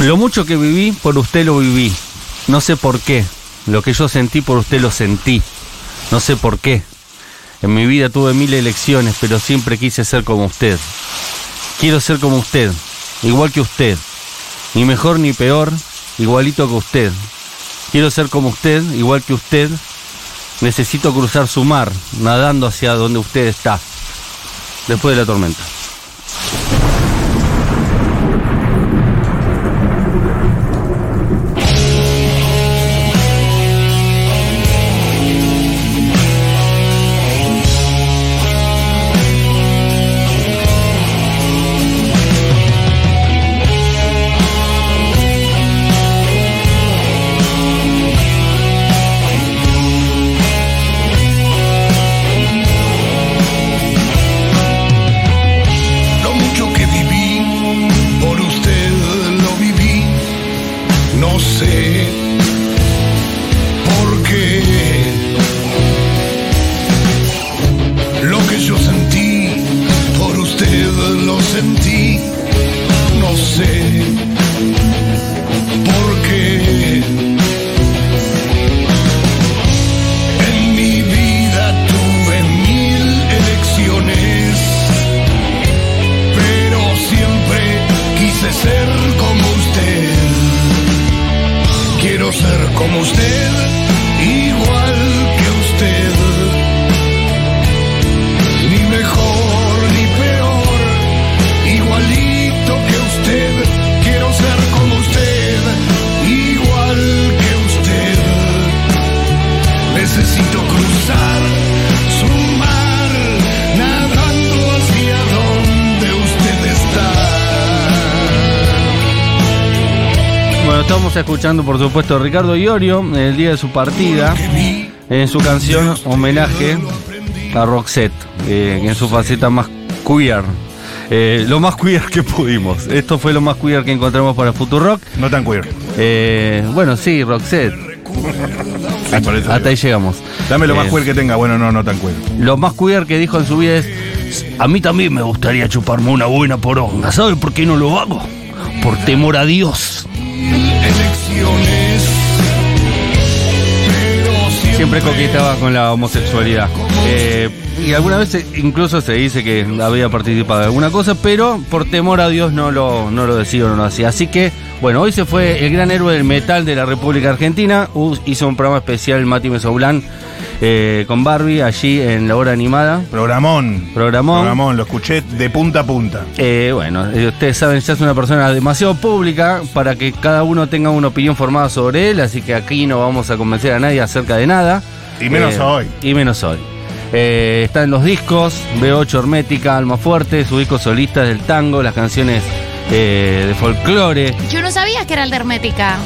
Lo mucho que viví, por usted lo viví. No sé por qué. Lo que yo sentí, por usted lo sentí. No sé por qué. En mi vida tuve mil elecciones, pero siempre quise ser como usted. Quiero ser como usted, igual que usted. Ni mejor ni peor, igualito que usted. Quiero ser como usted, igual que usted. Necesito cruzar su mar, nadando hacia donde usted está. Después de la tormenta. Escuchando por supuesto a Ricardo Iorio en el día de su partida, en su canción homenaje a Roxette, eh, en su faceta más queer. Eh, lo más queer que pudimos. Esto fue lo más queer que encontramos para Futurock. No tan queer. Eh, bueno, sí, Roxette. Hasta ahí llegamos. Dame lo más queer que tenga. Bueno, no, no tan queer. Lo más queer que dijo en su vida es: A mí también me gustaría chuparme una buena poronga. ¿Sabe por qué no lo hago? Por temor a Dios. Siempre, coqueteaba con la homosexualidad. Eh, y alguna vez incluso se dice que había participado de alguna cosa, pero por temor a Dios no lo, no lo decía o no lo hacía. Así que, bueno, hoy se fue el gran héroe del metal de la República Argentina. Hizo un programa especial Mati Mesoblán eh, con Barbie allí en la hora animada. Programón. Programón. Programón, lo escuché de punta a punta. Eh, bueno, eh, ustedes saben, ya es una persona demasiado pública para que cada uno tenga una opinión formada sobre él, así que aquí no vamos a convencer a nadie acerca de nada. Y menos Eh, hoy. Y menos hoy. Eh, está en los discos, B8 Hermética, Alma Fuerte, su disco solista del tango, las canciones eh, de folclore, Yo no sabía que era el de Hermética.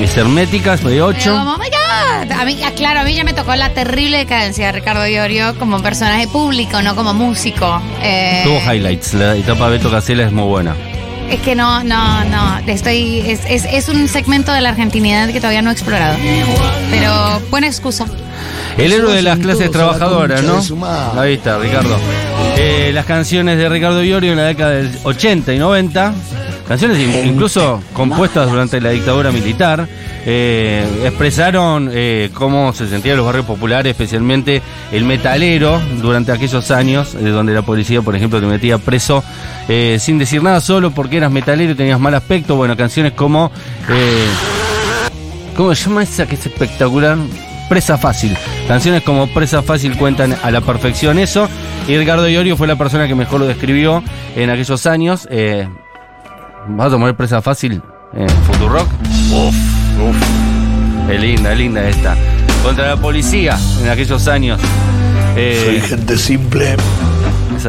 es Herméticas, Pero B8. como, oh my God. A mí, ah, claro, a mí ya me tocó la terrible decadencia de Ricardo Iorio como personaje público, no como músico. Eh, Tuvo highlights, la etapa de Beto Casella es muy buena. es que no, no, no. Estoy, es, es, es un segmento de la argentinidad que todavía no he explorado. Pero buena excusa. El héroe de las clases trabajadoras, ¿no? Ahí está, Ricardo. Eh, las canciones de Ricardo Iorio en la década del 80 y 90. Canciones in- incluso compuestas durante la dictadura militar. eh, expresaron eh, cómo se sentían los barrios populares, especialmente el metalero, durante aquellos años, eh, donde la policía, por ejemplo, te metía preso sin decir nada, solo porque eras metalero y tenías mal aspecto. Bueno, canciones como. ¿Cómo se llama esa que es espectacular? Presa Fácil. Canciones como Presa Fácil cuentan a la perfección eso. Y Ricardo Iorio fue la persona que mejor lo describió en aquellos años. Eh, ¿Vas a tomar Presa Fácil en Futurock? Uf, uf. Es linda, es linda esta. Contra la policía en aquellos años. Eh, Soy gente simple.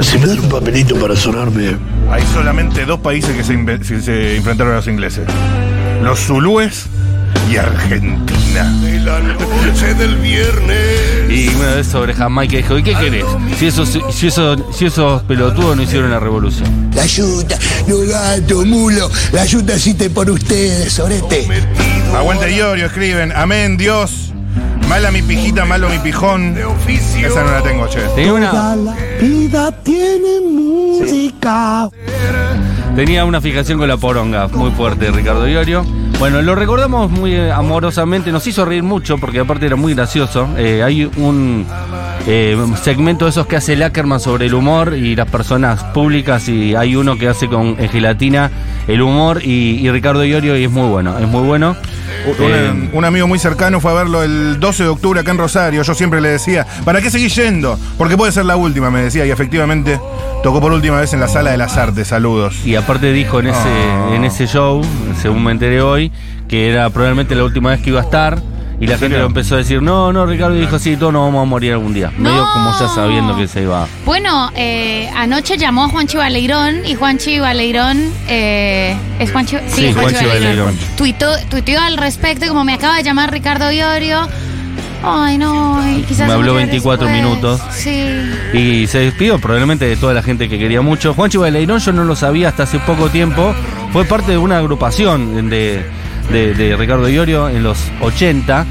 Si me dan un papelito para sonarme, Hay solamente dos países que se- se enfrentaron a los ingleses. Los zulúes y Argentina. De la noche del viernes. Y una vez sobre Jamaica dijo, ¿y qué querés? Si esos, si esos, si esos pelotudos no hicieron la revolución. la yuta, no gato, mulo, la yuta existe por ustedes, sorete. Aguante Iorio, escriben. Amén, Dios. Mala mi pijita, malo mi pijón. Esa no la tengo, che. Tenía una, la vida tiene música. Tenía una fijación con la poronga muy fuerte, Ricardo Iorio. Bueno, lo recordamos muy eh, amorosamente, nos hizo reír mucho porque aparte era muy gracioso. Eh, hay un eh, segmento de esos que hace Lackerman sobre el humor y las personas públicas y hay uno que hace con gelatina el humor y, y Ricardo Iorio y es muy bueno, es muy bueno. Un, un amigo muy cercano fue a verlo el 12 de octubre acá en Rosario. Yo siempre le decía, ¿para qué seguís yendo? Porque puede ser la última, me decía. Y efectivamente tocó por última vez en la Sala de las Artes. Saludos. Y aparte dijo en ese, Ah. en ese show, según me enteré hoy, que era probablemente la última vez que iba a estar. Y la ¿En gente lo empezó a decir, no, no, Ricardo dijo, sí, todos nos vamos a morir algún día. No. Medio como ya sabiendo que se iba. Bueno, eh, anoche llamó a Juanchi Baleirón y Juanchi Baleirón eh, es Juanchi, sí, Sí, Juanchi Baleirón. Tuitó, tuiteó al respecto como me acaba de llamar Ricardo Iorio. Ay, no, y quizás Me habló murió 24 después. minutos. Sí. Y se despidió probablemente de toda la gente que quería mucho. Juanchi Baleirón yo no lo sabía hasta hace poco tiempo. Fue parte de una agrupación de, de- de Ricardo Iorio en los 80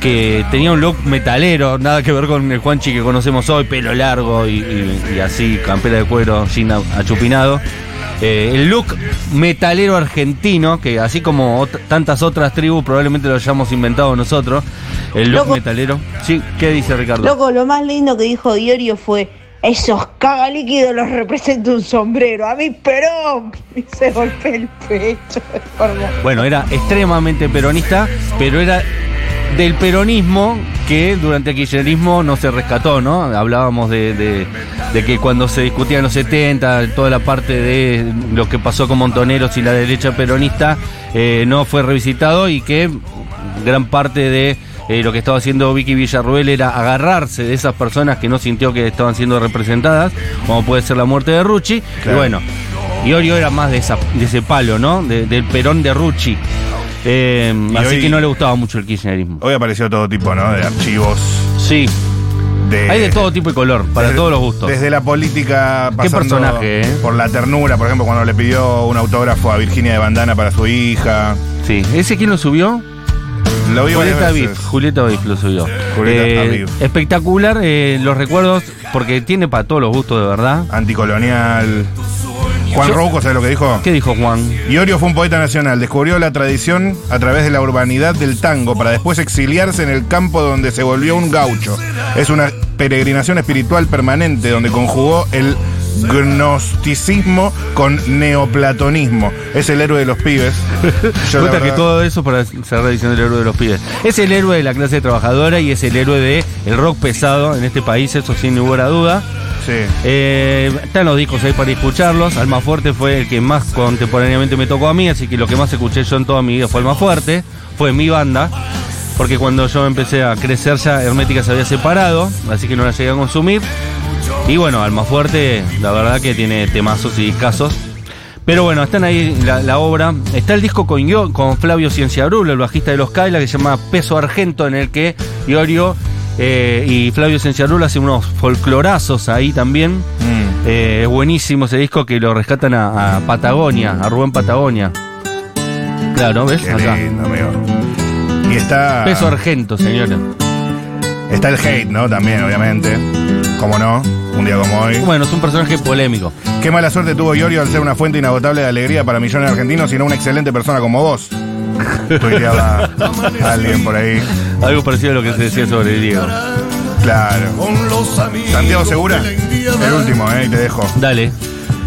que tenía un look metalero, nada que ver con el Juanchi que conocemos hoy, pelo largo y, y- y así, campera de cuero, jean achupinado. Eh, el look metalero argentino, que así como ot- tantas otras tribus probablemente lo hayamos inventado nosotros, el look Loco. metalero. Sí, ¿qué dice Ricardo? Loco, lo más lindo que dijo Diorio fue, esos caga líquidos los representa un sombrero. A mí, Perón. Y se golpea el pecho. Hermoso. Bueno, era extremadamente peronista, pero era del peronismo que durante el kirchnerismo no se rescató, ¿no? Hablábamos de, de- de que cuando se discutía en los 70, toda la parte de lo que pasó con Montoneros y la derecha peronista eh, no fue revisitado y que gran parte de eh, lo que estaba haciendo Vicky Villarruel era agarrarse de esas personas que no sintió que estaban siendo representadas, como puede ser la muerte de Rucci. Claro. Y bueno, Iorio era más de, esa, de ese palo, ¿no? De- del perón de Rucci. Eh, así hoy- que no le gustaba mucho el kirchnerismo. Hoy apareció todo tipo, ¿no? De archivos. Sí, De, hay de todo tipo y color, para desde- todos los gustos. Desde la política Qué pasando personaje, ¿eh? por la ternura, por ejemplo, cuando le pidió un autógrafo a Virginia de Bandana para su hija. Sí, ¿ese quién lo subió? Lo vi Julieta. Biff, Julieta Biff lo subió. Julieta Eh, espectacular eh, los recuerdos, porque tiene para todos los gustos de verdad. Anticolonial. Juan Rouco, ¿sabes lo que dijo? ¿Qué dijo Juan? Iorio fue un poeta nacional, descubrió la tradición a través de la urbanidad del tango para después exiliarse en el campo donde se volvió un gaucho. Es una peregrinación espiritual permanente donde conjugó el gnosticismo con neoplatonismo. Es el héroe de los pibes. Yo, que todo eso para cerrar diciendo el héroe de los pibes. Es el héroe de la clase trabajadora y es el héroe de el rock pesado en este país, eso sin lugar a duda. Sí. Eh, están los discos ahí para escucharlos. Alma Fuerte fue el que más contemporáneamente me tocó a mí, así que lo que más escuché yo en toda mi vida fue Alma Fuerte. Fue mi banda. Porque cuando yo empecé a crecer ya Hermética se había separado, así que no la llegué a consumir. Y bueno, Alma Fuerte, la verdad que tiene temazos y discazos. Pero bueno, están ahí la, la obra. Está el disco con, yo, con Flavio Cienciabrulo, el bajista de los Kaila, que se llama Peso Argento, en el que Iorio eh, y Flavio Cienciabrulo hacen unos folclorazos ahí también. Mm. Eh, es buenísimo ese disco que lo rescatan a, a Patagonia, a Rubén Patagonia. Claro, ¿ves? Qué Acá. lindo, amigo. Y está. Peso Argento, señores. Está el hate, ¿no? También, obviamente. Como no, un día como hoy. Bueno, es un personaje polémico. Qué mala suerte tuvo Iorio al ser una fuente inagotable de alegría para millones de argentinos, sino una excelente persona como vos. Tuiteaba alguien por ahí. Algo parecido a lo que se decía sobre Diego. Claro. Santiago Segura, el último, ¿eh? Y te dejo. Dale.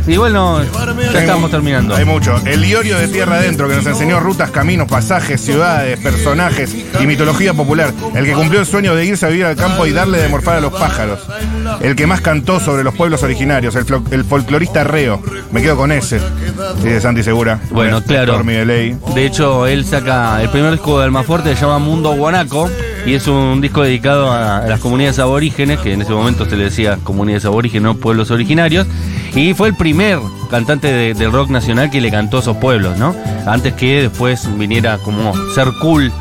Igual no, ya estamos terminando. Hay mucho. El Iorio de Tierra Adentro, que nos enseñó rutas, caminos, pasajes, ciudades, personajes y mitología popular. El que cumplió el sueño de irse a vivir al campo y darle de morfar a los pájaros. El que más cantó sobre los pueblos originarios. El, folclorista reo. Me quedo con ese. Dice Santi Segura. Bueno, claro. Mideley. De hecho, él saca el primer disco de Almafuerte, se llama Mundo Guanaco, y es un disco dedicado a, las comunidades aborígenes, que en ese momento se le decía comunidades aborígenes, no pueblos originarios, y fue el primer cantante de- del rock nacional que le cantó a esos pueblos, ¿no? Antes que después viniera como ser cool.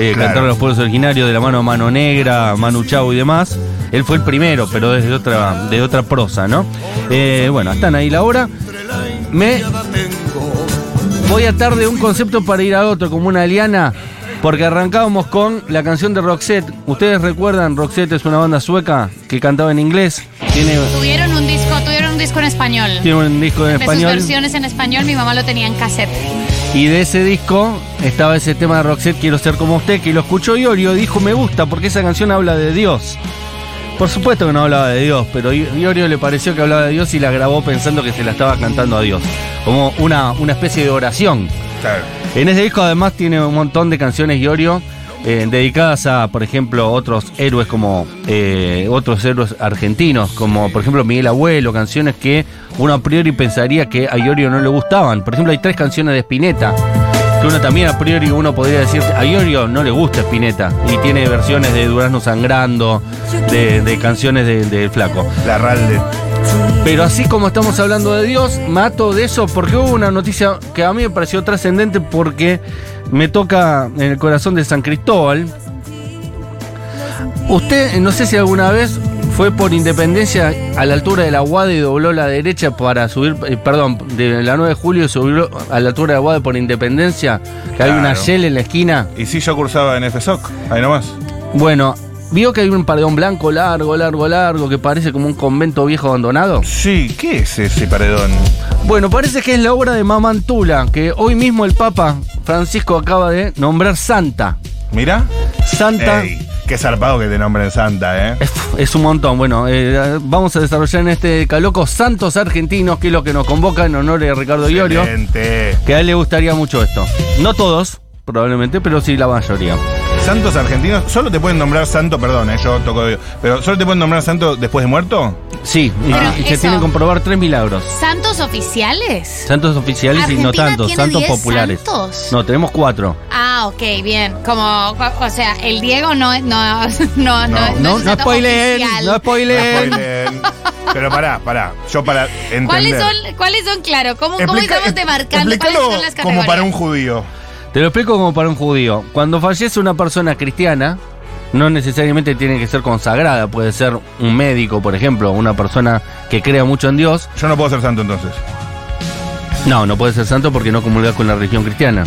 eh, Claro. cantar a los pueblos originarios de la mano a Mano Negra, Manu Chao y demás. Él fue el primero, pero desde otra, de otra prosa, ¿no? Eh, bueno, están ahí la hora. Me voy a atar de un concepto para ir a otro, como una liana, porque arrancábamos con la canción de Roxette. ¿Ustedes recuerdan? Roxette es una banda sueca que cantaba en inglés. Tiene. Tuvieron un disco, tuvieron un disco en español. Tiene un disco en de sus español. versiones en español, mi mamá lo tenía en cassette. Y de ese disco estaba ese tema de Roxette, Quiero ser como usted, que lo escuchó Iorio, dijo me gusta porque esa canción habla de Dios. Por supuesto que no hablaba de Dios, pero Iorio le pareció que hablaba de Dios y la grabó pensando que se la estaba cantando a Dios. Como una, una especie de oración. Claro. En ese disco además tiene un montón de canciones Iorio eh, dedicadas a, por ejemplo, otros héroes como eh, otros héroes argentinos, como por ejemplo Miguel Abuelo, canciones que uno a priori pensaría que a Iorio no le gustaban. Por ejemplo, hay tres canciones de Spinetta. Que uno también a priori uno podría decir a Iorio no le gusta Spinetta y tiene versiones de Durazno Sangrando, de, de canciones del de Flaco. La Ralde. Pero así como estamos hablando de Dios, mato de eso porque hubo una noticia que a mí me pareció trascendente porque me toca en el corazón de San Cristóbal. Usted, no sé si alguna vez fue por independencia a la altura de la Guada y dobló la derecha para subir, eh, perdón, de la 9 de julio subió a la altura de la Guada por independencia, que hay una Claro. Shell en la esquina. Y sí, yo cursaba en FSOC, ahí nomás. Bueno, vio que hay un paredón blanco largo, largo, largo, que parece como un convento viejo abandonado. Sí, ¿qué es ese paredón? Bueno, parece que es la obra de Mamantula, que hoy mismo el Papa Francisco acaba de nombrar santa. Mirá. Santa Ey, qué zarpado que te nombren Santa, ¿eh? es, es un montón. Bueno, eh, vamos a desarrollar en este caloco Santos Argentinos, que es lo que nos convoca en honor de Ricardo Iorio, Excelente. que a él le gustaría mucho esto. No todos, probablemente, pero sí la mayoría. Santos argentinos, ¿solo te pueden nombrar santo? Perdón, eh, yo toco. Pero ¿solo te pueden nombrar santo después de muerto? Sí, y, y se eso- tienen que comprobar tres milagros. ¿Santos oficiales? Santos oficiales y no ¿Argentina tantos, tiene santos 10 populares. santos? No, tenemos cuatro. Ah, ok, bien. Como, o sea, el Diego no es, no, no, no, No, no, No, es un no oficial. no. Pero pará, pará. Yo para entender. ¿Cuáles son, ¿Cuáles son, claro? ¿Cómo, cómo Explica- estamos demarcando cuáles son las como categorías? para un judío. Te lo explico como para un judío. Cuando fallece una persona cristiana, no necesariamente tiene que ser consagrada. Puede ser un médico, por ejemplo, una persona que crea mucho en Dios. Yo no puedo ser santo entonces. No, no puede ser santo porque no comulga con la religión cristiana.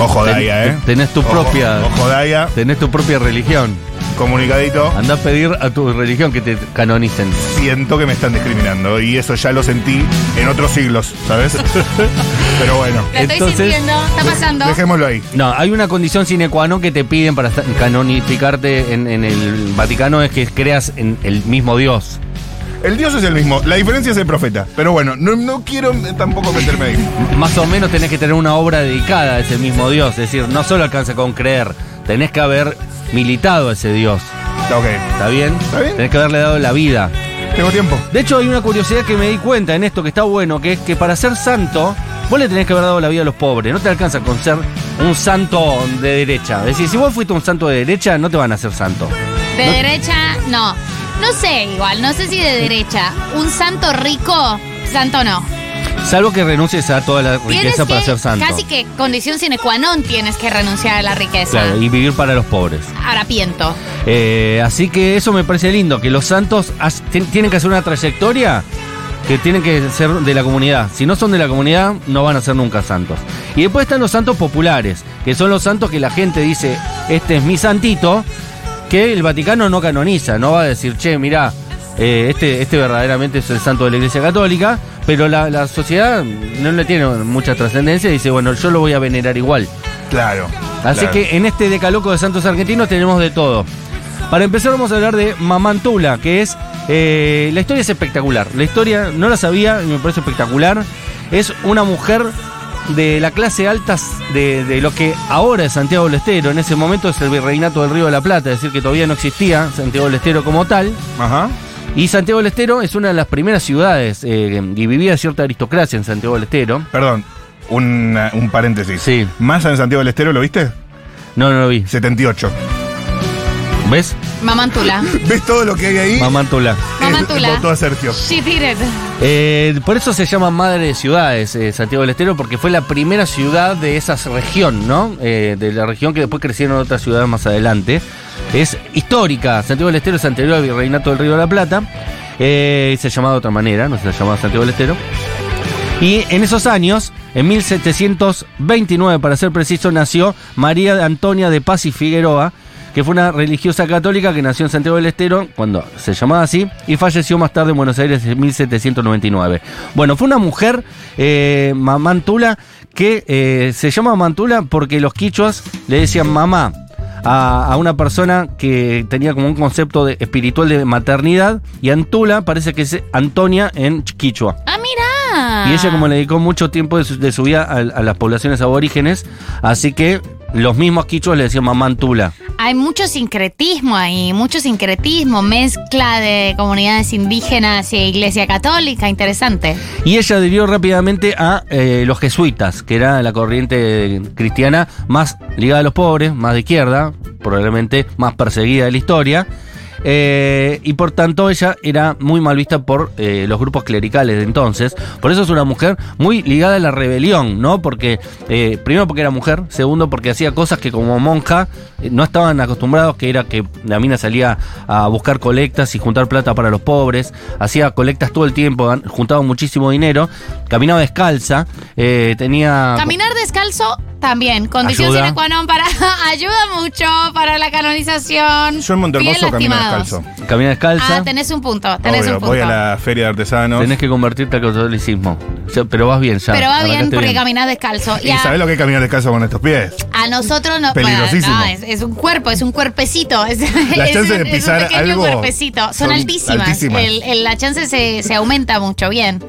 Ojo, Daya, ¿eh? tenés tu Ojo, propia- Ojo, Daya. Tenés tu propia religión. Comunicadito. Anda a pedir a tu religión que te canonicen. Siento que me están discriminando. Y eso ya lo sentí en otros siglos, ¿sabes? Pero bueno. La estoy Entonces- sintiendo, está pasando. Dejémoslo ahí. No, hay una condición sine qua non que te piden para canonificarte en, en el Vaticano es que creas en el mismo Dios. El Dios es el mismo. La diferencia es el profeta. Pero bueno, no, no quiero tampoco meterme ahí. Más o menos tenés que tener una obra dedicada a ese mismo Dios. Es decir, no solo alcanza con creer, tenés que haber militado a ese Dios. Ok. ¿Está bien? ¿Está bien? Tenés que haberle dado la vida. Tengo tiempo. De hecho, hay una curiosidad que me di cuenta en esto que está bueno, que es que para ser santo, vos le tenés que haber dado la vida a los pobres. No te alcanza con ser un santo de derecha. Es decir, si vos fuiste un santo de derecha, no te van a hacer santo. De No- derecha, no. No sé, igual, no sé si de derecha. Un santo rico, santo no. Salvo que renuncies a toda la riqueza para que, ser santo. casi que condición sine qua non tienes que renunciar a la riqueza. Claro, y vivir para los pobres. Harapiento. Eh, así que eso me parece lindo, que los santos tienen que hacer una trayectoria que tienen que ser de la comunidad. Si no son de la comunidad, no van a ser nunca santos. Y después están los santos populares, que son los santos que la gente dice, este es mi santito, que el Vaticano no canoniza, no va a decir, che, mirá, eh, este, este verdaderamente es el santo de la Iglesia Católica, pero la, la sociedad no le tiene mucha trascendencia y dice, bueno, yo lo voy a venerar igual. Claro. Así claro. que en este decaloco de santos argentinos tenemos de todo. Para empezar vamos a hablar de Mamantula, que es... eh, la historia es espectacular. La historia no la sabía y me parece espectacular. Es una mujer de la clase alta de, de lo que ahora es Santiago del Estero. En ese momento es el virreinato del Río de la Plata, es decir, que todavía no existía Santiago del Estero como tal. Ajá. Y Santiago del Estero es una de las primeras ciudades eh, y vivía cierta aristocracia en Santiago del Estero. Perdón. una- un paréntesis. Sí. Massa en Santiago del Estero, ¿lo viste? No, no lo vi. 78. ¿Ves? Mamantula. ¿Ves todo lo que hay ahí? Mamantula. Mamantula. Votó a Sergio. She did it. Eh, por eso se llama Madre de Ciudades, eh, Santiago del Estero, porque fue la primera ciudad de esa región, ¿no? Eh, de la región que después crecieron otras ciudades más adelante. Es histórica. Santiago del Estero es anterior al Virreinato del Río de la Plata. Eh, se llamaba de otra manera, no se llamaba Santiago del Estero. Y en esos años, en 1729 para ser preciso, nació María Antonia de Paz y Figueroa, que fue una religiosa católica que nació en Santiago del Estero, cuando se llamaba así, y falleció más tarde en Buenos Aires en 1799. Bueno, fue una mujer, eh, Mamantula, que eh, se llama Mantula porque los quichuas le decían mamá a, una persona que tenía como un concepto de- espiritual de maternidad, y Antula parece que es Antonia en quichua. Ah, mira. Y ella como le dedicó mucho tiempo de su, de su vida a, a las poblaciones aborígenes, así que los mismos quichuas le decían mamá Antula. Hay mucho sincretismo ahí, mucho sincretismo, mezcla de comunidades indígenas e iglesia católica, interesante. Y ella adhirió rápidamente a eh, los jesuitas, que era la corriente cristiana más ligada a los pobres, más de izquierda, probablemente más perseguida de la historia. Eh, y por tanto ella era muy mal vista por eh, los grupos clericales de entonces. Por eso es una mujer muy ligada a la rebelión, ¿no? Porque, eh, primero porque era mujer, segundo porque hacía cosas que como monja no estaban acostumbrados, que era que la mina salía a buscar colectas y juntar plata para los pobres, hacía colectas todo el tiempo, juntaba muchísimo dinero, caminaba descalza, eh, tenía... Caminar descalzo también, condición Ayuda. sine qua non para ayuda mucho para la canonización. Yo en Montermoso lastimados. Descalzo. Camina descalza. Ah, tenés un punto, tenés Obvio, un punto. voy a la feria de artesanos. Tenés que convertirte al catolicismo. Pero vas bien ya. Pero va bien porque caminás descalzo. ¿Y Y a, sabés lo que es caminar descalzo con estos pies? a nosotros no, Peligrosísimo. bueno, no, es, es un cuerpo, es un cuerpecito. Es, Las es chances un- de es un pisar pequeño algo cuerpecito. Son, son altísimas. altísimas. El- el- la chance se, se aumenta mucho, bien.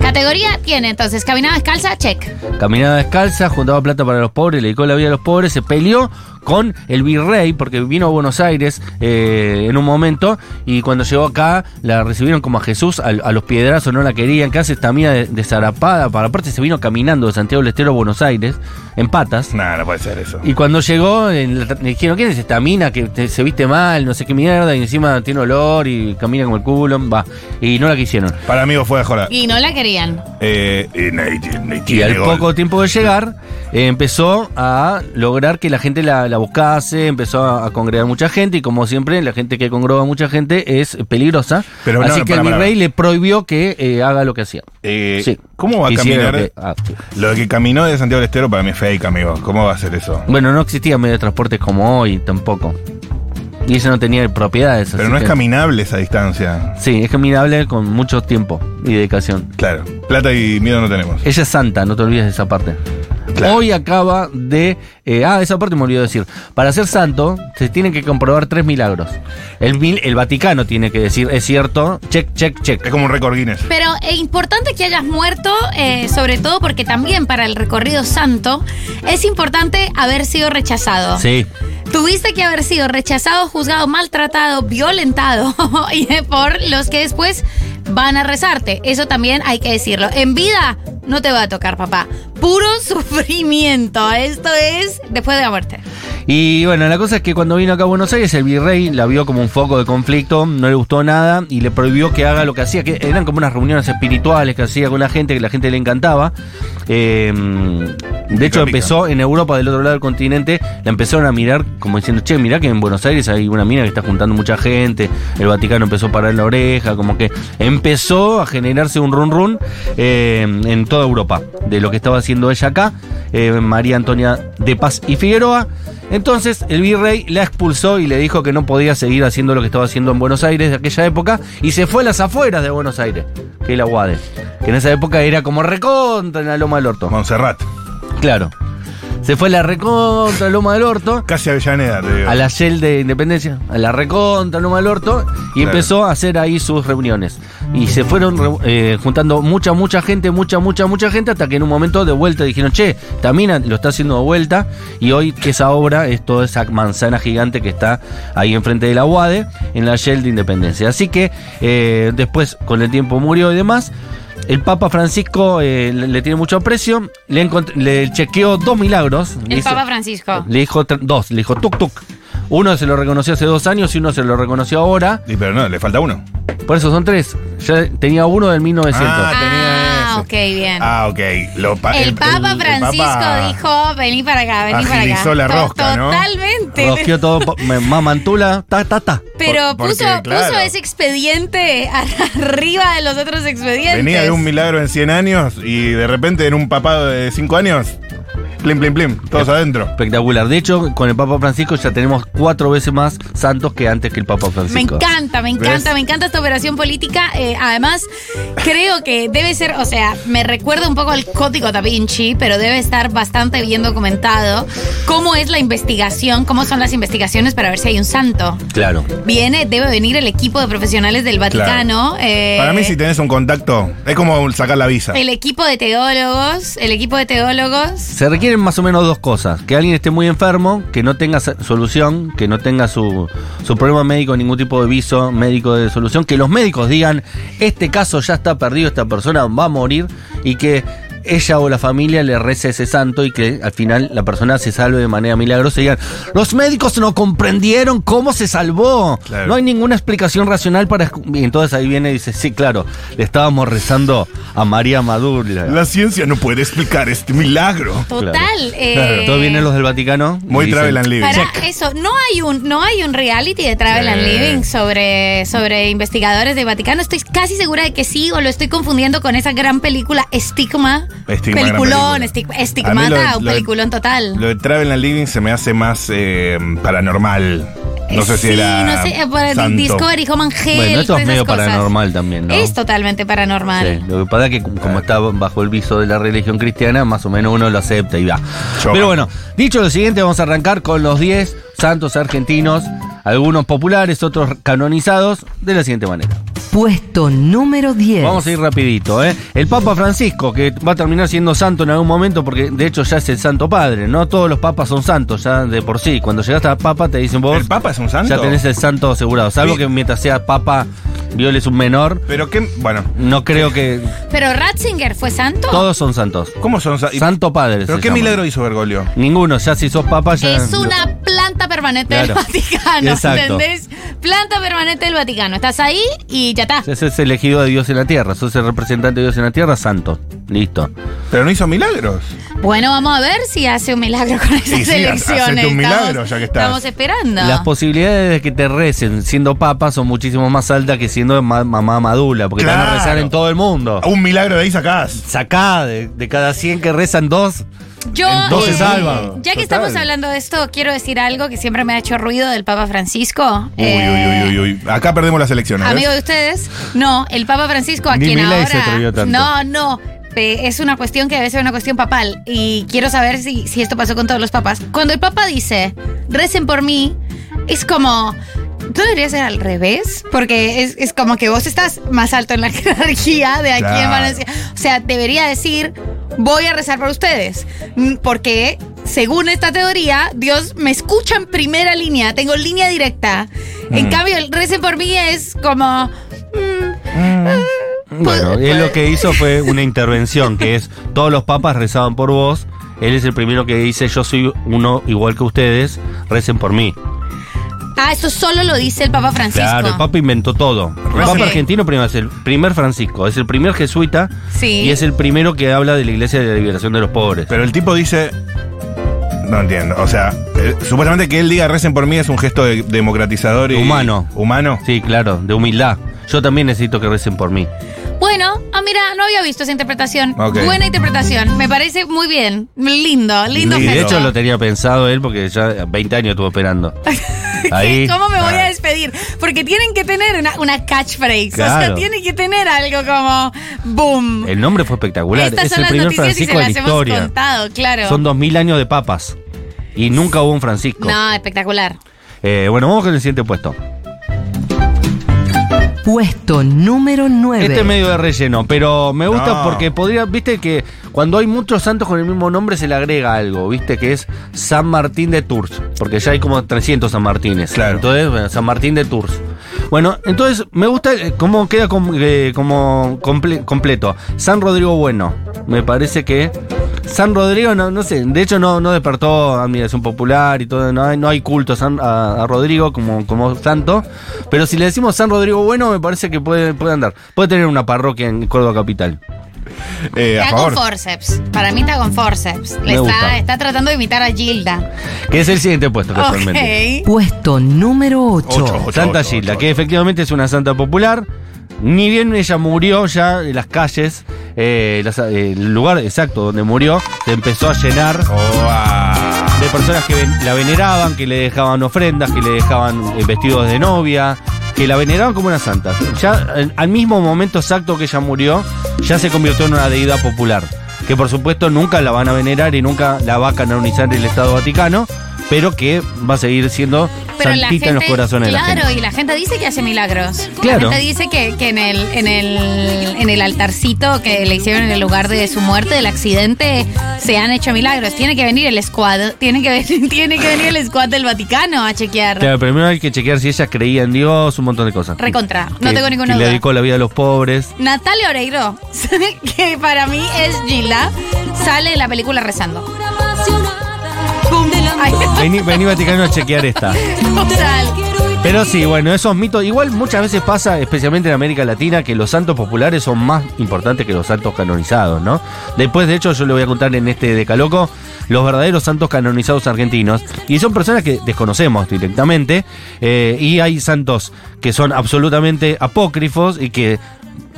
Categoría tiene entonces, caminada descalza, check. Caminaba descalza, juntaba plata para los pobres, le dedicó la vida a los pobres, se peleó con el virrey, porque vino a Buenos Aires eh, en un momento, y cuando llegó acá la recibieron como a Jesús, a, a los piedrazos no la querían, que hace esta mina de, de zarapada, para aparte se vino caminando de Santiago del Estero a Buenos Aires, en patas. Nah, no puede ser eso. Y cuando llegó, en la- le dijeron, ¿quién es esta mina que te- se viste mal, no sé qué mierda, y encima tiene olor y camina como el culo? Va. Y no la quisieron. Para mí fue de joda. Y no la querían. Eh, y ni- ni Y tiene al gol. poco tiempo de llegar, eh, empezó a lograr que la gente la, la buscase, empezó a, a congregar mucha gente, y como siempre, la gente que congrega mucha gente es peligrosa. Pero no, Así que para, el virrey le prohibió que eh, haga lo que hacía. Eh, Sí. ¿Cómo va a caminar? lo que- ah, sí. Lo de que caminó de Santiago del Estero para mí es fake, amigo. ¿Cómo va a ser eso? Bueno, no existía medio de transporte como hoy tampoco. Y ella no tenía propiedades. Pero no es que- caminable esa distancia. Sí, es caminable con mucho tiempo y dedicación. Claro. Plata y miedo no tenemos. Ella es santa, no te olvides de esa parte. Claro. Hoy acaba de... eh, ah, esa parte me olvidé decir. Para ser santo se tienen que comprobar tres milagros. El, mil- el Vaticano tiene que decir, es cierto, check, check, check. Es como un récord Guinness. Pero es importante que hayas muerto, eh, sobre todo porque también para el recorrido santo es importante haber sido rechazado. Sí. Tuviste que haber sido rechazado, juzgado, maltratado, violentado y por los que después van a rezarte. Eso también hay que decirlo. En vida no te va a tocar, papá. Puro sufrimiento. Esto es después de la muerte. Y bueno, la cosa es que cuando vino acá a Buenos Aires, el virrey la vio como un foco de conflicto, no le gustó nada y le prohibió que haga lo que hacía, que eran como unas reuniones espirituales que hacía con la gente, que la gente le encantaba. Eh, de hecho, empezó en Europa, del otro lado del continente, la empezaron a mirar como diciendo, che, mirá que en Buenos Aires hay una mina que está juntando mucha gente, el Vaticano empezó a parar la oreja, como que empezó a generarse un run run eh, en toda Europa de lo que estaba haciendo ella acá, eh, María Antonia de Paz y Figueroa. Entonces el virrey la expulsó y le dijo que no podía seguir haciendo lo que estaba haciendo en Buenos Aires de aquella época y se fue a las afueras de Buenos Aires, que es la UADE, que en esa época era como recontra en la Loma del Orto. Montserrat. Claro. Se fue a la recontra Loma del Orto, Casi Avellaneda, te digo. a la Shell de Independencia, a la recontra Loma del Orto, y Claro. empezó a hacer ahí sus reuniones. Y se fueron eh, juntando mucha, mucha gente, mucha, mucha, mucha gente, hasta que en un momento de vuelta dijeron, che, Tamina lo está haciendo de vuelta, y hoy que esa obra es toda esa manzana gigante que está ahí enfrente de la UADE, en la Shell de Independencia. Así que eh, después, con el tiempo murió y demás. El Papa Francisco eh, le, le tiene mucho aprecio, le, chequeó dos milagros. El Dice- Papa Francisco. le dijo dos, le dijo tuk tuk. Uno se lo reconoció hace dos años y uno se lo reconoció ahora. Y pero no, le falta uno. Por eso son tres. Ya tenía uno del 1900. Ah, tenía Ah, ok, bien. Ah, ok. Lo pa- el, Papa el Francisco Papa dijo, vení para acá, vení para acá. agilizó la To- rosca, ¿no? Totalmente. Rosqueó todo, me- mamantula, ta, ta, ta. Pero Por- porque, puso, claro. puso ese expediente arriba de los otros expedientes. Venía de un milagro en 100 años y de repente en un papado de 5 años. Plim, plim, plim. Todos adentro. Espectacular. De hecho, con el Papa Francisco ya tenemos cuatro veces más santos que antes que el Papa Me Francisco. encanta, me encanta, ¿Ves? me encanta esta operación política. Eh, además, creo que debe ser, o sea, me recuerda un poco al código da Vinci, pero debe estar bastante bien documentado cómo es la investigación, cómo son las investigaciones para ver si hay un santo. Claro. Viene, debe venir el equipo de profesionales del Vaticano. eh, Para mí, si tenés un contacto, es como sacar la visa. El equipo de teólogos, el equipo de teólogos. Se más o menos dos cosas. Que alguien esté muy enfermo, que no tenga solución, que no tenga su, su problema médico, ningún tipo de viso médico de solución, que los médicos digan, este caso ya está perdido, esta persona va a morir, y que ella o la familia le rece ese santo y que al final la persona se salve de manera milagrosa y digan, los médicos no comprendieron cómo se salvó. Claro. No hay ninguna explicación racional para... Y entonces ahí viene y dice, sí, claro, le estábamos rezando a María Madura. La ciencia no puede explicar este milagro. Total. Claro. eh, Claro, todos vienen los del Vaticano. Muy travel and living. Para eso, no hay un, no hay un reality de Travel and. Living sobre, sobre investigadores de Vaticano. Estoy casi segura de que sí, o lo estoy confundiendo con esa gran película Estigma. Estigma, Peliculón. Estig- lo Estigmata, un lo de- peliculón total. Lo de Travel and Living se me hace más eh, paranormal. No sé si sí, era. no sé, eh, por el santo. Discovery, Home Angel, Bueno, esto es medio cosas. paranormal también, ¿no? Es totalmente paranormal. Sí, lo que pasa es que como- está bajo el viso de la religión cristiana, más o menos uno lo acepta y va. Pero bueno, dicho lo siguiente, vamos a arrancar con los 10 santos argentinos, algunos populares, otros canonizados, de la siguiente manera. Puesto número 10. Vamos a ir rapidito, ¿eh? El Papa Francisco, que va a terminar siendo santo en algún momento, porque de hecho ya es el Santo Padre, no todos los papas son santos ya de por sí. Cuando llegas a Papa te dicen vos... ¿El Papa es un santo? Ya tenés el santo asegurado, salvo Sí. que mientras sea Papa violes un menor, Pero qué. Bueno, no creo que... Pero Ratzinger fue santo. Todos son santos. ¿cómo son? sa- y- Santo Padre. ¿Pero qué llama. milagro hizo Bergoglio? Ninguno, ya si sos papa ya. Es una planta permanente del. Vaticano, Exacto. ¿entendés? Planta permanente del Vaticano. Estás ahí y ya está. Ese es elegido de Dios en la tierra, sos el representante de Dios en la tierra, santo. Listo. Pero no hizo milagros. Bueno, vamos a ver si hace un milagro con esas sí, elecciones. hacete un milagro, Estamos- ya que estás. Estamos esperando. Las posibilidades de que te recen siendo papa son muchísimo más altas que siendo ma- mamá madula, porque te van a rezar en todo el mundo. Un milagro de ahí sacás. Sacá de, de cada 100 que rezan dos. Yo, Dos se eh, salvan. ya que Total. estamos hablando de esto, quiero decir algo que siempre me ha hecho ruido del Papa Francisco. Uy, Eh, uy, uy, uy, uy. Acá perdemos las elecciones. ¿ves? Amigo de ustedes, no, el Papa Francisco a Ni quien ahora. se atrevió tanto. No, no. Es una cuestión que debe ser una cuestión papal. Y quiero saber si, si esto pasó con todos los papas. Cuando el Papa dice, recen por mí, es como. ¿Tú debería ser al revés? Porque es, es como que vos estás más alto en la jerarquía de aquí en. Valencia. O sea, debería decir, voy a rezar por ustedes. Mm, Porque, según esta teoría, Dios me escucha en primera línea, tengo línea directa. En Mm. cambio, el recen por mí es como... mm, Bueno, él lo que hizo fue una intervención, que es todos los papas rezaban por vos. Él es el primero que dice, yo soy uno igual que ustedes, recen por mí. Ah, eso solo lo dice el Papa Francisco. Claro, el Papa inventó todo. El. Papa argentino primero es el primer Francisco, es el primer jesuita Sí. y es el primero que habla de la Iglesia de la Liberación de los Pobres. Pero el tipo dice. No entiendo. O sea, eh, supuestamente que él diga recen por mí es un gesto de- democratizador y. Humano. Humano. Sí, claro, de humildad. Yo también necesito que recen por mí. Bueno, ah, mira, no había visto esa interpretación. Buena interpretación. Me parece muy bien. Lindo, lindo Y de gesto. hecho lo tenía pensado él porque ya 20 años estuvo esperando. Ahí. ¿Cómo me voy Ah. a despedir? Porque tienen que tener una, una catchphrase. O sea, Claro. tienen que tener algo como boom. El nombre fue espectacular. Estas es son el las primer noticias y se Francisco las la hemos historia. contado, claro. Son 2000 años de papas. Y nunca hubo un Francisco. No, espectacular. Eh, bueno, vamos con el siguiente puesto. Puesto número 9. Este es medio de relleno, pero me gusta No. porque podría, viste que cuando hay muchos santos con el mismo nombre se le agrega algo, viste que es San Martín de Tours, porque ya hay como 300 San Martínez. Claro. Entonces, bueno, San Martín de Tours. Bueno, entonces me gusta eh, cómo queda com- eh, como comple- completo. San Rodrigo Bueno. Me parece que San Rodrigo, no, no sé, de hecho no, no despertó admiración popular y todo, no hay, no hay culto a, San- a- a Rodrigo como, como santo, pero si le decimos San Rodrigo Bueno, me parece que puede, puede andar. Puede tener una parroquia en Córdoba Capital. Eh, a Está con favor. forceps. Para mí está con forceps. Le está, está tratando de imitar a Gilda. Que es el siguiente puesto casualmente. Ok. Puesto número 8. Ocho. Santa ocho, Gilda, ocho, que efectivamente es una santa popular. Ni bien ella murió ya en las calles, eh, las- eh, el lugar exacto donde murió, se empezó a llenar Oh, ah. de personas que ven- la veneraban, que le dejaban ofrendas, que le dejaban eh, vestidos de novia, que la veneraban como una santa. Ya al mismo momento exacto que ella murió, ya se convirtió en una deidad popular. Que por supuesto nunca la van a venerar y nunca la va a canonizar el Estado Vaticano, pero que va a seguir siendo Pero en los corazones de la Claro, gente. y la gente dice que hace milagros. Claro. La gente dice que, que en, el, en, el, en el altarcito que le hicieron en el lugar de su muerte, del accidente, se han hecho milagros. Tiene que venir el squad, tiene que, venir, tiene que venir el squad del Vaticano a chequear. Claro, primero hay que chequear si ella creía en Dios, un montón de cosas. Recontra, no Que- tengo ninguna que le duda. dedicó la vida a los pobres. Natalia Oreiro, que para mí es Gilda, sale en la película rezando. Vení, vení Vaticano a chequear esta. Pero sí, bueno, esos mitos, igual muchas veces pasa, especialmente en América Latina, que los santos populares son más importantes que los santos canonizados, ¿no? Después, de hecho, yo le voy a contar en este Decaloco los verdaderos santos canonizados argentinos. Y son personas que desconocemos directamente. eh, y hay santos que son absolutamente apócrifos y que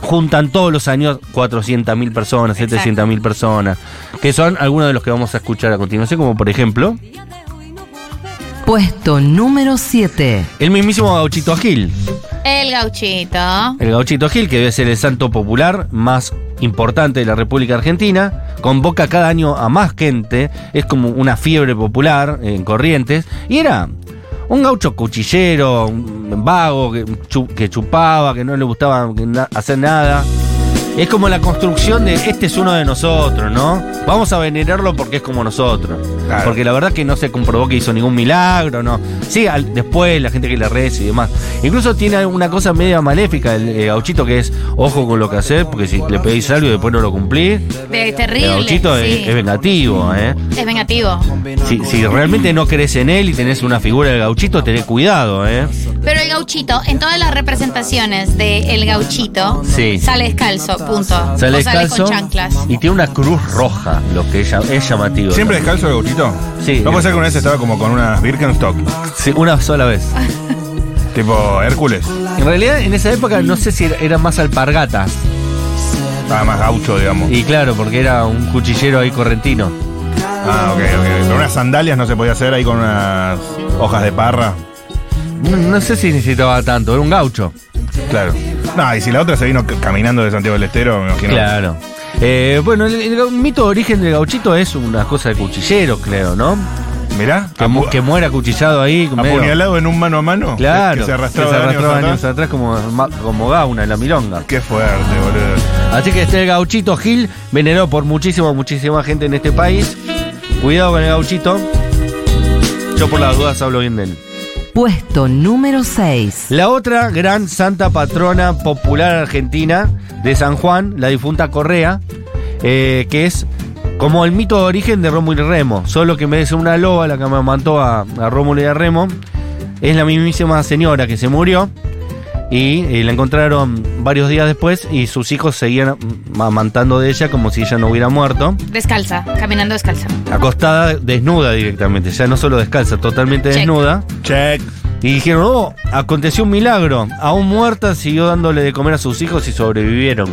juntan todos los años 400.000 personas, Exacto. 700.000 personas, que son algunos de los que vamos a escuchar a continuación, como por ejemplo, Puesto número 7. el mismísimo Gauchito Gil. El gauchito. El Gauchito Gil, que debe ser el santo popular más importante de la República Argentina, convoca cada año a más gente, es como una fiebre popular en Corrientes, y era un gaucho cuchillero, un vago, que, que chupaba, que no le gustaba hacer nada. Es como la construcción de este es uno de nosotros, ¿no? Vamos a venerarlo porque es como nosotros. Claro. Porque la verdad que no se comprobó que hizo ningún milagro, ¿no? Sí, al- después la gente que le reza y demás. Incluso tiene una cosa media maléfica el eh, gauchito que es ojo con lo que hacer, porque si le pedís algo y después no lo cumplís, De, el terrible. gauchito es, sí. es vengativo, ¿eh? Es vengativo. Si, si realmente no crees en él y tenés una figura del gauchito, tenés cuidado, ¿eh? Pero el gauchito, en todas las representaciones del gauchito, Sí. sale descalzo, punto. Sale o sale descalzo con chanclas. y tiene una cruz roja, lo que ella, es llamativo. ¿Siempre descalzo el gauchito? Sí. No puede ser que una vez estaba como con unas Birkenstock, Sí, una sola vez. tipo Hércules. En realidad, en esa época no sé si era, era más alpargatas. Estaba más gaucho, digamos. Y claro, porque era un cuchillero ahí correntino. Ah, ok, ok. Con unas sandalias no se podía hacer ahí con unas hojas de parra. No, no sé si necesitaba tanto, era un gaucho. Claro. No, y si la otra se vino caminando de Santiago del Estero, me imagino. Claro. Eh, bueno, el, mito de origen del gauchito es una cosa de cuchillero, creo, ¿no? Mirá, Que, mu- apu- que muera cuchillado ahí. apuñalado en un mano a mano. Claro, Que se arrastraba, que se arrastraba años años atrás. atrás como, como gauna en la milonga. Qué fuerte, boludo. Así que este gauchito Gil, venerado por muchísima, muchísima gente en este país. Cuidado con el gauchito. Yo por las dudas hablo bien de él. Puesto número 6. La otra gran santa patrona popular argentina de San Juan, la difunta Correa, eh, que es como el mito de origen de Rómulo y Remo, solo que de ser una loba la que amamantó a, a Rómulo y a Remo, es la mismísima señora que se murió y eh, la encontraron varios días después y sus hijos seguían amamantando de ella como si ella no hubiera muerto, Descalza, caminando descalza. acostada desnuda directamente, ya no solo descalza, totalmente Check. desnuda. Check. Y dijeron, oh, aconteció un milagro. Aún muerta siguió dándole de comer a sus hijos y sobrevivieron.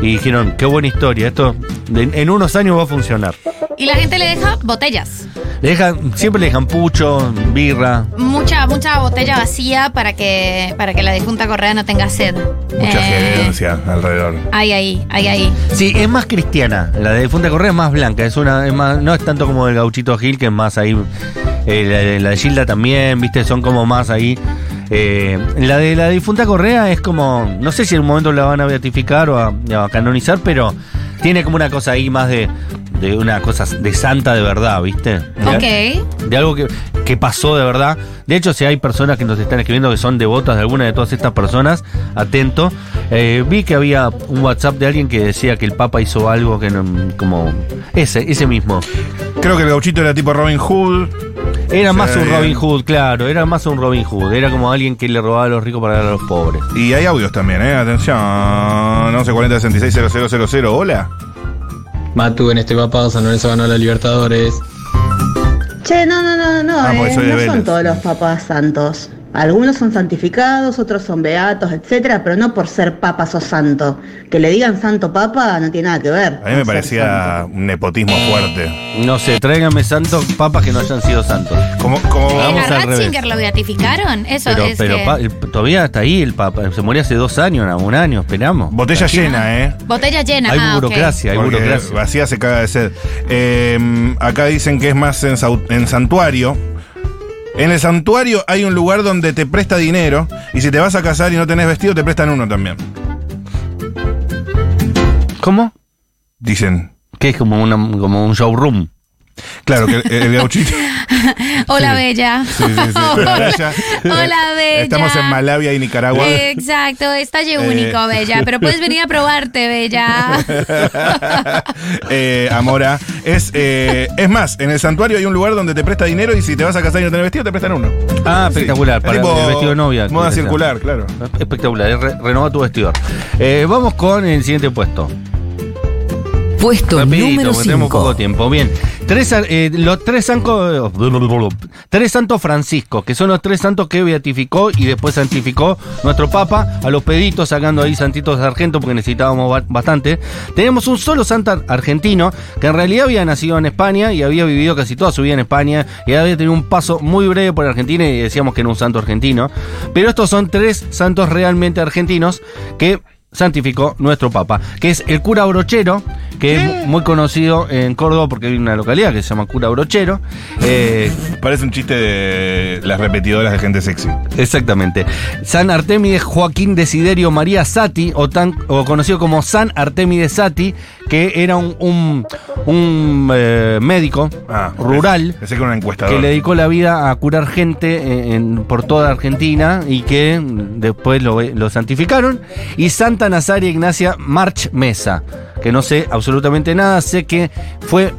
Y dijeron, qué buena historia, esto en unos años va a funcionar. Y la gente le deja botellas. Le dejan, siempre le dejan pucho, birra. Mucha, mucha botella vacía para que, para que la difunta Correa no tenga sed. Mucha Eh, gerencia alrededor. Hay ahí, hay ahí. Sí, es más cristiana. La de Difunta Correa es más blanca, es una, es más, no es tanto como el gauchito Gil, que es más ahí. eh, la, de- la de Gilda también, viste, son como más ahí. Eh, la de la difunta Correa es como, no sé si en un momento la van a beatificar o a, a canonizar, pero tiene como una cosa ahí más de, de una cosa de santa de verdad, ¿viste? De- Ok. de algo que, que pasó de verdad. De hecho, si hay personas que nos están escribiendo que son devotas de alguna de todas estas personas, atento. Eh, vi que había un WhatsApp de alguien que decía que el Papa hizo algo que no, como ese, ese mismo. Creo que el gauchito era tipo Robin Hood. Era más un. Robin Hood, claro, era más un Robin Hood. Era como alguien que le robaba a los ricos para dar a los pobres. Y hay audios también, ¿eh? Atención. 1140 66 0000. Hola. Matu en este papá San Lorenzo ganó la Libertadores. Che, no, no, no, no, Ah, eh, no Vélez. son todos los papás santos. Algunos son santificados, otros son beatos, etcétera, pero no por ser papas o santo. Que le digan santo papa no tiene nada que ver. A mí me parecía un nepotismo fuerte. No sé, tráigame santos papas que no hayan sido santos. Como, como Eh, Vamos a al revés. Ratzinger lo beatificaron. Eso Pero, es. pero que- pa- el- todavía está ahí el papa. Se murió hace dos años, un año, esperamos. botella llena, ¿eh? Botella llena. Hay ah, burocracia, hay Porque burocracia. vacía se caga de sed. Eh, acá dicen que es más en santuario. En el santuario hay un lugar donde te presta dinero y si te vas a casar y no tenés vestido te prestan uno también. ¿Cómo? Dicen. Que es como, una, como un showroom. Claro que el, el gauchito. Hola, Sí. Bella. Sí, sí, sí. Hola, Ella- Hola, Bella. Estamos en Malavia y Nicaragua. Exacto, estalle Eh. único, Bella. Pero puedes venir a probarte, Bella. Eh, Amora. Es, eh, es más, en el santuario hay un lugar donde te presta dinero y si te vas a casar y no tenés vestido, te prestan uno. Ah, espectacular. Es Para tipo el vestido de novia. Moda sea. circular, claro. Espectacular. re- renova tu vestidor. Eh, vamos con el siguiente puesto. Puesto Rapidito, número tenemos 5. poco tiempo. Bien. Tres, eh, los tres santos, tres santos franciscos, que son los tres santos que beatificó y después santificó nuestro Papa, a los peditos sacando ahí santitos de argento porque necesitábamos ba- bastante. Tenemos un solo santo argentino que en realidad había nacido en España y había vivido casi toda su vida en España y había tenido un paso muy breve por Argentina y decíamos que era un santo argentino. Pero estos son tres santos realmente argentinos que santificó nuestro Papa, que es el cura Brochero, que es muy conocido en Córdoba porque hay una localidad que se llama Cura Brochero. Eh, Parece un chiste de las repetidoras de gente sexy. exactamente. San Artemides Joaquín Desiderio María Sati, o, tan, o conocido como San Artemides Sati, que era un, un, un, eh, médico Ah, rural Pensé que era le dedicó la vida a curar gente en- por toda Argentina y que después lo, lo santificaron. Y Santa Nazaria Ignacia March Mesa, que no sé absolutamente nada, sé que fue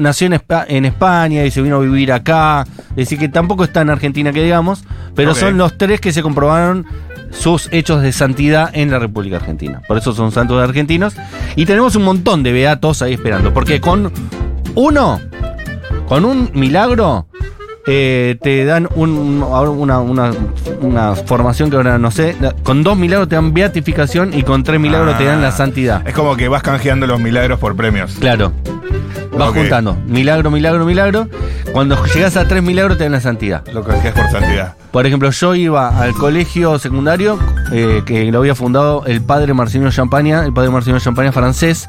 nació en, Espa- en España y se vino a vivir acá, es decir que tampoco está en Argentina que digamos, pero son los tres que se comprobaron sus hechos de santidad en la República Argentina. Por eso son santos argentinos. Y tenemos un montón de beatos ahí esperando, porque con uno con un milagro eh, te dan un- una- una formación que ahora no sé. Con dos milagros te dan beatificación y con tres milagros te dan la Ah. santidad. Es como que vas canjeando los milagros por premios. Claro. Vas juntando. Milagro, milagro, milagro. Cuando llegas a tres milagros te dan la santidad. Lo canjeas por santidad. Por ejemplo, yo iba al colegio secundario eh, que lo había fundado el padre Marcelino Champaña, el padre Marcelino Champaña francés.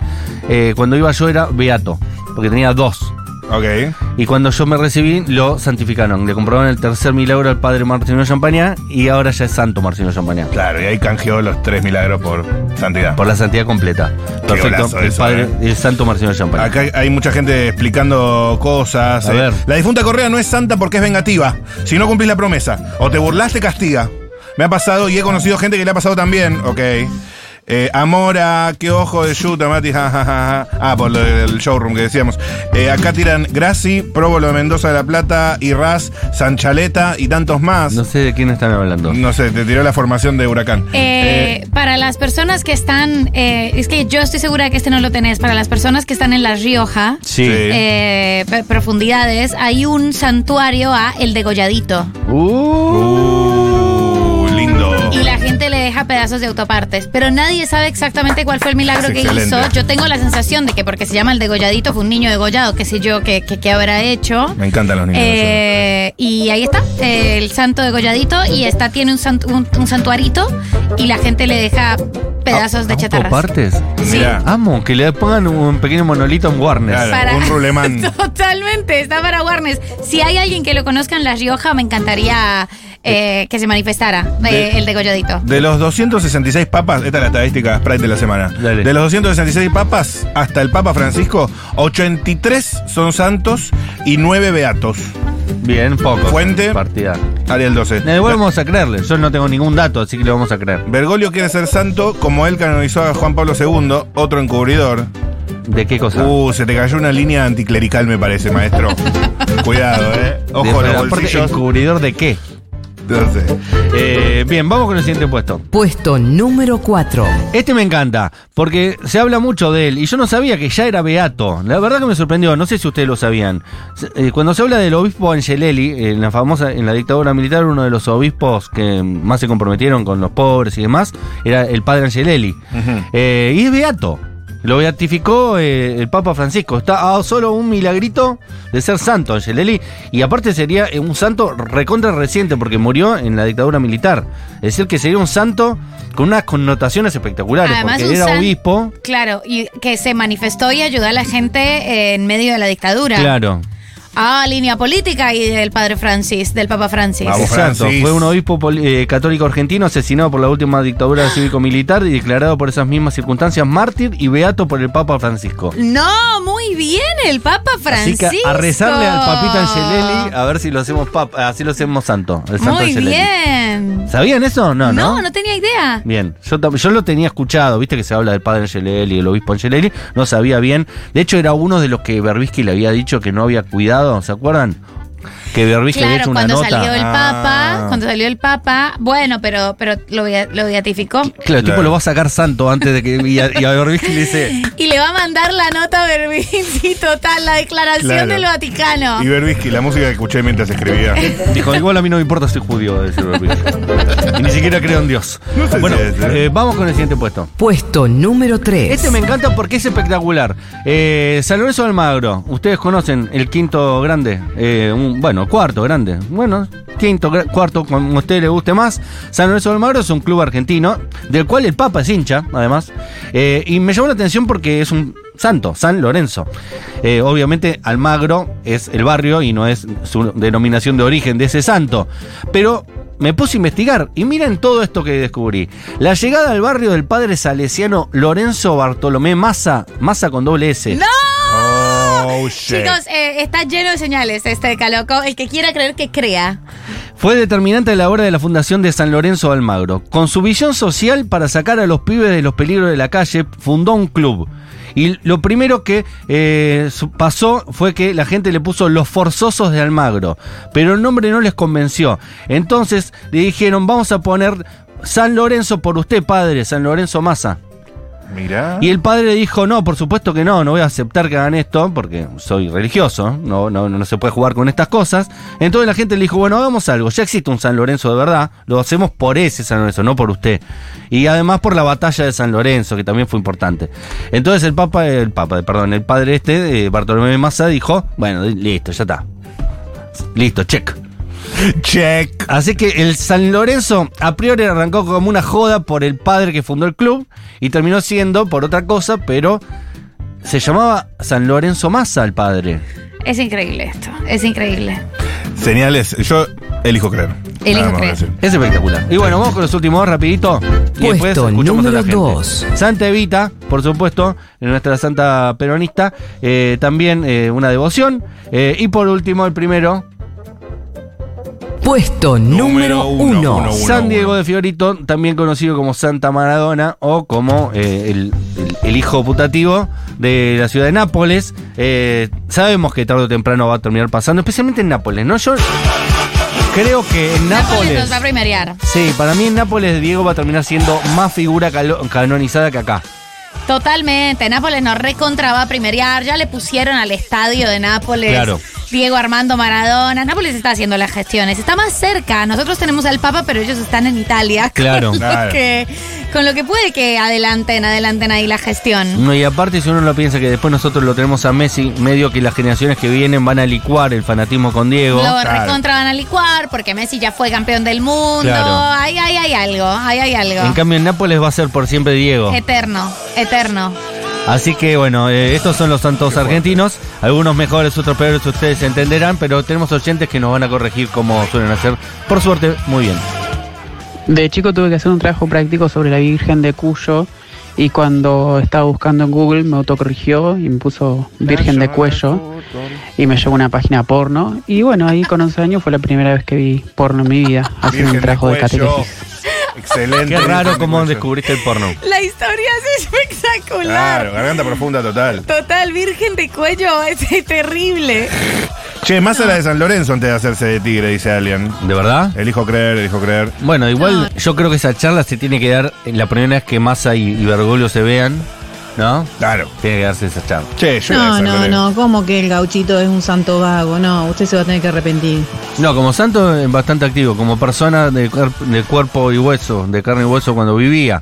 Eh, cuando iba yo era beato, porque tenía dos. Ok. Y cuando yo me recibí, lo santificaron. Le comprobaron el tercer milagro al padre Marcelino Champaña y ahora ya es santo Marcelino Champaña. Claro, y ahí canjeó los tres milagros por santidad. Por la santidad completa. Perfecto. El eso, padre, eh. el santo Marcelino Champaña. Acá hay- hay mucha gente explicando cosas. A eh. ver. La difunta Correa no es santa porque es vengativa. Si no cumplís la promesa o te burlaste, castiga. Me ha pasado y he conocido gente que le ha pasado también. Ok. Eh, Amora, qué ojo de yuta, Mati. ja, ja, ja, ja. Ah, por lo del showroom que decíamos. Eh, acá tiran Graci, Próbolo de Mendoza de la Plata, Irraz, Sanchaleta y tantos más. No sé de quién están hablando. No sé, te tiró la formación de Huracán. Eh, para las personas que están, eh, es que yo estoy segura que este no lo tenés, para las personas que están en La Rioja, Sí. Eh, profundidades, hay un santuario a El Degolladito. Uh, deja pedazos de autopartes, pero nadie sabe exactamente cuál fue el milagro Es que excelente. hizo. Yo tengo la sensación de que porque se llama el degolladito fue un niño degollado, qué sé yo, que, que habrá hecho. Me encantan los niños. Eh, y ahí está, el santo degolladito, y está, tiene un, sant- un, un santuarito, y la gente le deja pedazos de chatarras. partes? Sí. Mirá. Amo, que le pongan un pequeño monolito en Warner. Claro, Para- un rulemán. Totalmente, está para Warnes. Si hay alguien que lo conozca en La Rioja, me encantaría eh, que se manifestara eh, De- el degolladito. De los 266 papas, esta es la estadística Sprite de la semana. Dale. De los 266 papas, hasta el Papa Francisco, 83 son santos y 9 beatos. Bien, poco. Fuente. Partida. Ariel 12. Eh, igual vamos a creerle. Yo no tengo ningún dato, así que le vamos a creer. Bergoglio quiere ser santo como él canonizó a Juan Pablo II, otro encubridor. ¿De qué cosa? Uh, se te cayó una línea anticlerical, me parece, maestro. Cuidado, eh. Ojo De- los bolsillos. ¿Encubridor de qué? No sé. Eh, bien, vamos con el siguiente puesto. Puesto número 4. Este me encanta, porque se habla mucho de él y yo no sabía que ya era beato. La verdad que me sorprendió, no sé si ustedes lo sabían. Eh, cuando se habla del obispo Angelelli, en la famosa, en la dictadura militar, uno de los obispos que más se comprometieron con los pobres y demás, era el padre Angelelli. Eh, y es beato. Lo beatificó eh, el Papa Francisco. Está a solo un milagrito de ser santo, Angelelli. Y aparte sería eh, un santo recontra reciente porque murió en la dictadura militar. Es decir, que sería un santo con unas connotaciones espectaculares. Además, porque era san- obispo. Claro, y que se manifestó y ayudó a la gente eh, en medio de la dictadura. Claro. Ah, línea política y del padre Francis, del Papa Francis. Vamos. Exacto, Francis. fue un obispo eh, católico argentino asesinado por la última dictadura cívico-militar y declarado por esas mismas circunstancias mártir y beato por el Papa Francisco. No, muy bien, el Papa Francisco. Así que a rezarle al papita Angelelli a ver si lo hacemos papa, así lo hacemos santo. El santo Muy Angelelli. bien. ¿Sabían eso? No, no. No, no tenía idea. Bien, yo, yo lo tenía escuchado, viste que se habla del padre Angelelli y el obispo Angelelli, no sabía bien. De hecho, era uno de los que Berbisky le había dicho que no había cuidado, ¿se acuerdan? Que Berbisky había Claro, hecho una cuando nota. salió el Ah. Papa, cuando salió el Papa, bueno, pero, pero lo, bea- lo beatificó. Claro, el tipo Claro. lo va a sacar santo antes de que. Y a, y a Berbisky le dice. Y le va a mandar la nota a Berbisky, total, la declaración Claro. del Vaticano. Y Berbisky, la música que escuché mientras escribía. Dijo, igual a mí no me importa, soy judío, va a decir Berbisky. Y ni siquiera creo en Dios. No sé bueno, si es, ¿eh? eh, vamos con el siguiente puesto. Puesto número 3. Este me encanta porque es espectacular. Eh, San Lorenzo Almagro. Ustedes conocen el quinto grande. Eh, un- bueno, cuarto grande. Bueno, quinto, cuarto, como a usted le guste más. San Lorenzo de Almagro es un club argentino, del cual el Papa es hincha, además. Eh, y me llamó la atención porque es un santo, San Lorenzo. Eh, obviamente Almagro es el barrio y no es su denominación de origen de ese santo. Pero me puse a investigar y miren todo esto que descubrí. La llegada al barrio del padre salesiano Lorenzo Bartolomé Massa, Massa con doble S. ¡No! Oh, shit. Chicos, eh, está lleno de señales este caloco. El que quiera creer que crea. Fue determinante a la hora de la fundación de San Lorenzo de Almagro. Con su visión social para sacar a los pibes de los peligros de la calle, fundó un club. Y lo primero que eh, pasó fue que la gente le puso los forzosos de Almagro, pero el nombre no les convenció. Entonces le dijeron, vamos a poner San Lorenzo por usted, padre, San Lorenzo Massa. Y el padre dijo, no, por supuesto que no, no voy a aceptar que hagan esto, porque soy religioso, no, no, no se puede jugar con estas cosas. Entonces la gente le dijo, bueno, hagamos algo, ya existe un San Lorenzo de verdad, lo hacemos por ese San Lorenzo, no por usted. Y además por la batalla de San Lorenzo, que también fue importante. Entonces el papa, el papa, perdón, el padre este, eh, Bartolomé Massa, dijo, bueno, listo, ya está. Listo, check. Check. Así que el San Lorenzo a priori arrancó como una joda por el padre que fundó el club y terminó siendo por otra cosa, pero se llamaba San Lorenzo Massa el padre. Es increíble esto, es increíble. Señales. Yo elijo creer. Elijo creer. Es espectacular. Y bueno, vamos con los últimos dos rapidito. Y después Puesto escuchamos a la número gente. dos. Santa Evita, por supuesto, nuestra santa peronista, eh, también eh, una devoción. Eh, y por último, el primero, Puesto Número uno, 1. uno. San Diego de Fiorito, también conocido como Santa Maradona o como eh, el, el- el hijo putativo de la ciudad de Nápoles. Eh, sabemos que tarde o temprano va a terminar pasando, especialmente en Nápoles, ¿no? Yo creo que en Nápoles Nápoles. nos va a premiar. Sí, para mí en Nápoles Diego va a terminar siendo más figura canonizada que acá. Totalmente. Nápoles nos recontra va a primerear. Ya le pusieron al estadio de Nápoles. Claro. Diego Armando Maradona. Nápoles está haciendo las gestiones. Está más cerca. Nosotros tenemos al Papa, pero ellos están en Italia. Claro. Con, Claro. Lo, que, con lo que puede que adelanten, adelanten ahí la gestión. No, y aparte, si uno lo piensa que después nosotros lo tenemos a Messi, medio que las generaciones que vienen van a licuar el fanatismo con Diego. Lo Claro. recontra van a licuar porque Messi ya fue campeón del mundo. Claro. Ahí, ahí hay algo. Ahí hay algo. En cambio, en Nápoles va a ser por siempre Diego. Eterno, eterno. Así que bueno, eh, estos son los santos argentinos. Algunos mejores, otros peores, ustedes entenderán, pero tenemos oyentes que nos van a corregir como suelen hacer. Por suerte, muy bien. De chico tuve que hacer un trabajo práctico sobre la Virgen de Cuyo y cuando estaba buscando en Google me autocorrigió y me puso Virgen de Cuello y me llevó a una página porno y bueno, ahí con 11 años fue la primera vez que vi porno en mi vida haciendo un de trabajo de, cuello. catequesis. Excelente. Qué raro cómo descubriste el porno. La historia es espectacular. Claro, garganta profunda total. Total, virgen de cuello, es terrible. Che, más a la de San Lorenzo antes de hacerse de tigre, dice alguien. ¿De verdad? Elijo creer, elijo creer. Bueno, igual yo creo que esa charla se tiene que dar en la primera vez que Massa y, y Bergoglio se vean, ¿no? Claro. Tiene que darse esa charla. Che, yo No, no, Lorenzo. no, como que el gauchito es un santo vago. No, usted se va a tener que arrepentir. No, como santo es bastante activo, como persona de, cuer- de cuerpo y hueso, de carne y hueso cuando vivía.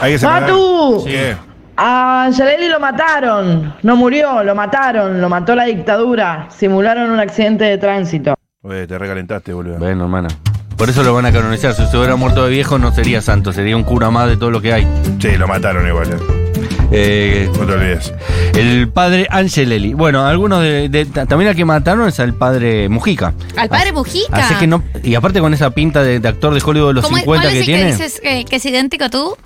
Hay que separar. ¡Matu! ¿Qué? A Angelelli lo mataron. No murió, lo mataron. Lo mató la dictadura. Simularon un accidente de tránsito. Oye, te recalentaste, boludo. Bueno, hermana. Por eso lo van a canonizar. Si se hubiera muerto de viejo no sería santo, sería un cura más de todo lo que hay. Sí, lo mataron igual. Eh. Eh, No te olvides. el padre Angelelli. Bueno, algunos de, de- ta- también al que mataron es al padre Mujica. Al padre Mujica. Así que no. Y aparte con esa pinta de, de actor de Hollywood de los ¿Cómo es- 50 ¿Cuál que es el que tiene. dices que, que es idéntico tú?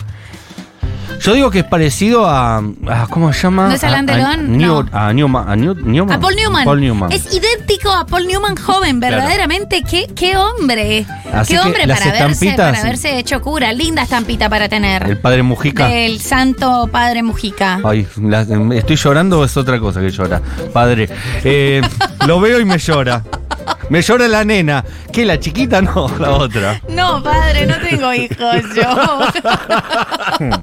Yo digo que es parecido a. a- ¿Cómo se llama? ¿No es Alain A- a Delon? Neo- No. A Newman. A, New- Newman. A Paul Newman. Paul Newman. Es idéntico a Paul Newman joven, Claro. verdaderamente. ¿Qué, qué hombre. Así qué hombre para verse, para verse hecho cura. Linda estampita para tener. El padre Mujica. Del santo padre Mujica. Ay, la- ¿estoy llorando o es otra cosa que llora? Padre, eh, lo veo y me llora. Me llora la nena. ¿Qué, la chiquita? No, la otra. No, padre, no tengo hijos yo.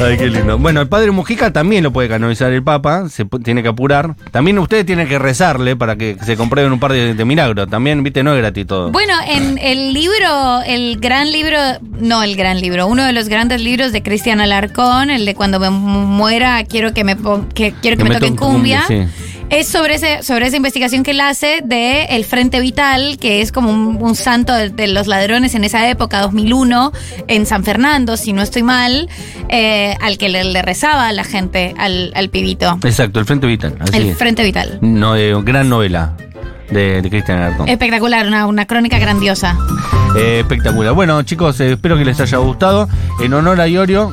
Ay, qué lindo. Bueno, el padre Mujica también lo puede canonizar el Papa, se tiene que apurar. También ustedes tienen que rezarle para que se comprueben un par de, de milagros. También, viste, no es gratis todo. Bueno, en el libro, el gran libro, no el gran libro, uno de los grandes libros de Cristian Alarcón, el de cuando me mu- muera quiero que me que quiero que, me, toquen toquen cumbia. sí. Es sobre ese, sobre esa investigación que él hace de el Frente Vital, que es como un, un santo de, de los ladrones en esa época, 2001, en San Fernando, si no estoy mal, eh, al que le, le rezaba a la gente, al, al pibito. Exacto, el Frente Vital. Así El es. Frente Vital. No, eh, gran novela de, de Cristian Alarcón. Espectacular, una, una crónica grandiosa. Eh, espectacular. Bueno, chicos, espero que les haya gustado. En honor a Iorio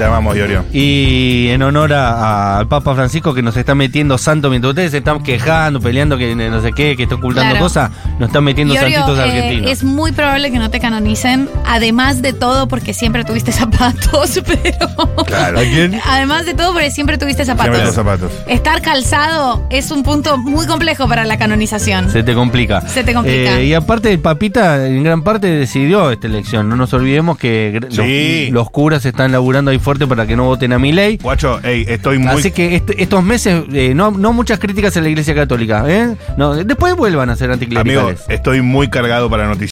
Te amamos, Iorio. y en honor a- al Papa Francisco que nos está metiendo santo mientras ustedes se están quejando, peleando que no sé qué, que está ocultando Claro. cosas, nos están metiendo Iorio, santitos eh, argentinos. es muy probable que no te canonicen, además de todo porque siempre tuviste zapatos, pero... Claro. ¿A quién? Además de todo porque siempre tuviste zapatos. Siempre los zapatos. Estar calzado es un punto muy complejo para la canonización. Se te complica. Se te complica. Eh, y aparte, el papita en gran parte decidió esta elección. No nos olvidemos que gr- Sí. los, los curas están laburando ahí fuerte para que no voten a mi ley. Guacho, ey, estoy muy. Así que estos meses, eh, no, no muchas críticas a la iglesia católica. ¿eh? No, después vuelvan a ser Amigo, anticlericales. estoy muy cargado para noticias.